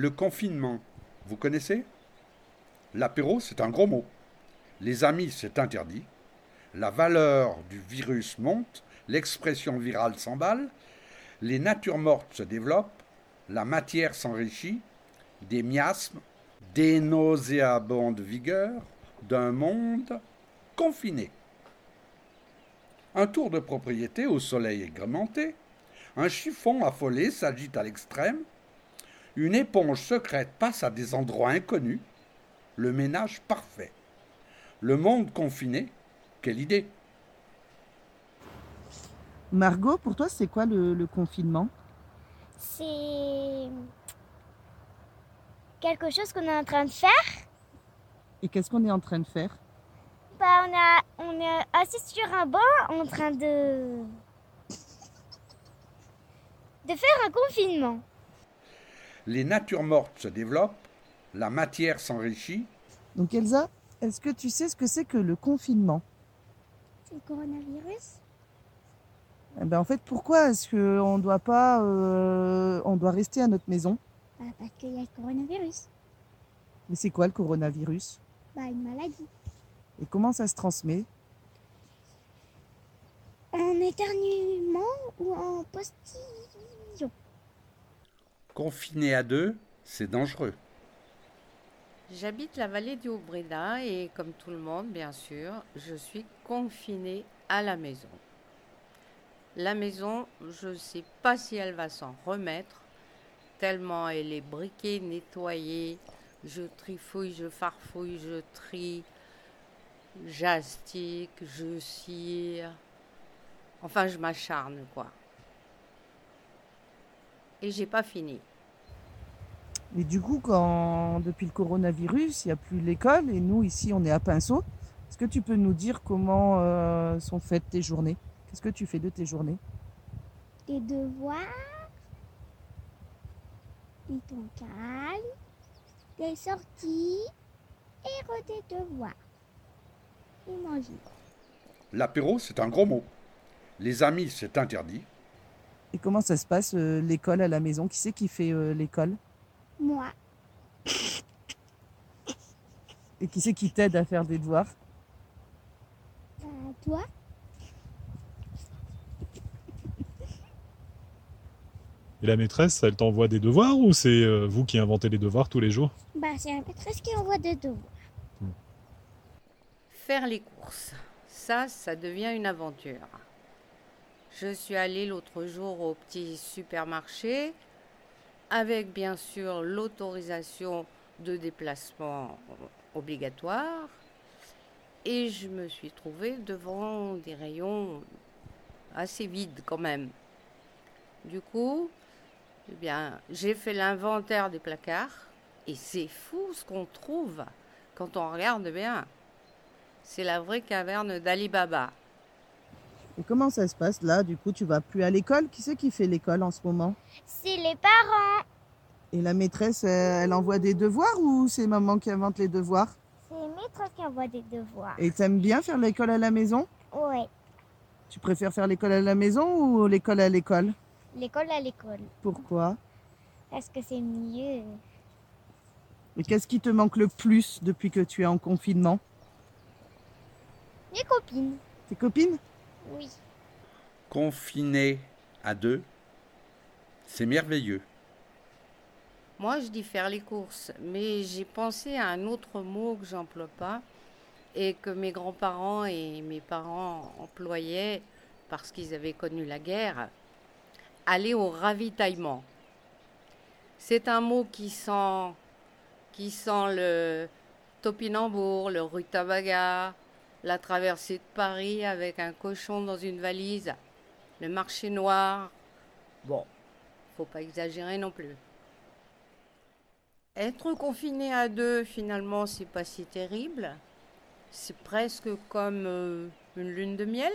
Le confinement, vous connaissez? L'apéro, c'est un gros mot. Les amis, c'est interdit. La valeur du virus monte, l'expression virale s'emballe, les natures mortes se développent, la matière s'enrichit, des miasmes, des nauséabondes vigueurs d'un monde confiné. Un tour de propriété au soleil égrementé, un chiffon affolé s'agite à l'extrême, une éponge secrète passe à des endroits inconnus, le ménage parfait. Le monde confiné, quelle idée Margot, pour toi, c'est quoi le, le confinement? C'est quelque chose qu'on est en train de faire. Et qu'est-ce qu'on est en train de faire? Bah, on, a, on est assis sur un banc en train de. de faire un confinement. Les natures mortes se développent, la matière s'enrichit, Donc Elsa, est-ce que tu sais ce que c'est que le confinement? C'est le coronavirus? Eh ben, En fait, pourquoi est-ce qu'on doit pas, euh, on doit rester à notre maison? Bah, Parce qu'il y a le coronavirus. Mais c'est quoi le coronavirus? Bah, une maladie. Et comment ça se transmet? En éternuement ou en postillon. Confiné à deux, c'est dangereux. J'habite la vallée du Haut-Breda et comme tout le monde, bien sûr, je suis confinée à la maison. La maison, je ne sais pas si elle va s'en remettre, tellement elle est briquée, nettoyée. Je trifouille, je farfouille, je trie, j'astique, je cire. Enfin, je m'acharne, quoi. Et j'ai pas fini. Et du coup, quand depuis le coronavirus, il n'y a plus l'école et nous ici, on est à Pinceau. Est-ce que tu peux nous dire comment euh, sont faites tes journées? Qu'est-ce que tu fais de tes journées? Des devoirs. Des temps calmes. Des sorties. Et des devoirs. Et manger. L'apéro, c'est un gros mot. Les amis, c'est interdit. Et comment ça se passe euh, l'école à la maison? Qui c'est qui fait euh, l'école? Moi. Et qui c'est qui t'aide à faire des devoirs Bah, toi. Et la maîtresse, elle t'envoie des devoirs ou c'est euh, vous qui inventez les devoirs tous les jours Bah, c'est la maîtresse qui envoie des devoirs. Faire les courses, ça, ça devient une aventure. Je suis allée l'autre jour au petit supermarché avec bien sûr l'autorisation de déplacement obligatoire et je me suis trouvée devant des rayons assez vides quand même. Du coup, eh bien, j'ai fait l'inventaire des placards et c'est fou ce qu'on trouve quand on regarde bien. C'est la vraie caverne d'Ali Baba. Et comment ça se passe là Du coup, tu vas plus à l'école? Qui c'est qui fait l'école en ce moment? C'est les parents. Et la maîtresse, elle, envoie des devoirs ou c'est maman qui invente les devoirs? C'est les maîtresses qui envoient des devoirs. Et t'aimes bien faire l'école à la maison? Ouais. Tu préfères faire l'école à la maison ou l'école à l'école? L'école à l'école. Pourquoi? Parce que c'est mieux. Et qu'est-ce qui te manque le plus depuis que tu es en confinement? Mes copines. Tes copines? Oui. Confiné à deux, c'est merveilleux. Moi, je dis faire les courses, mais j'ai pensé à un autre mot que j'emploie pas et que mes grands-parents et mes parents employaient parce qu'ils avaient connu la guerre. Aller au ravitaillement. C'est un mot qui sent, qui sent le topinambour, le rutabaga, la traversée de Paris avec un cochon dans une valise, le marché noir. Bon, faut pas exagérer non plus. Être confiné à deux, finalement, c'est pas si terrible. C'est presque comme euh, une lune de miel.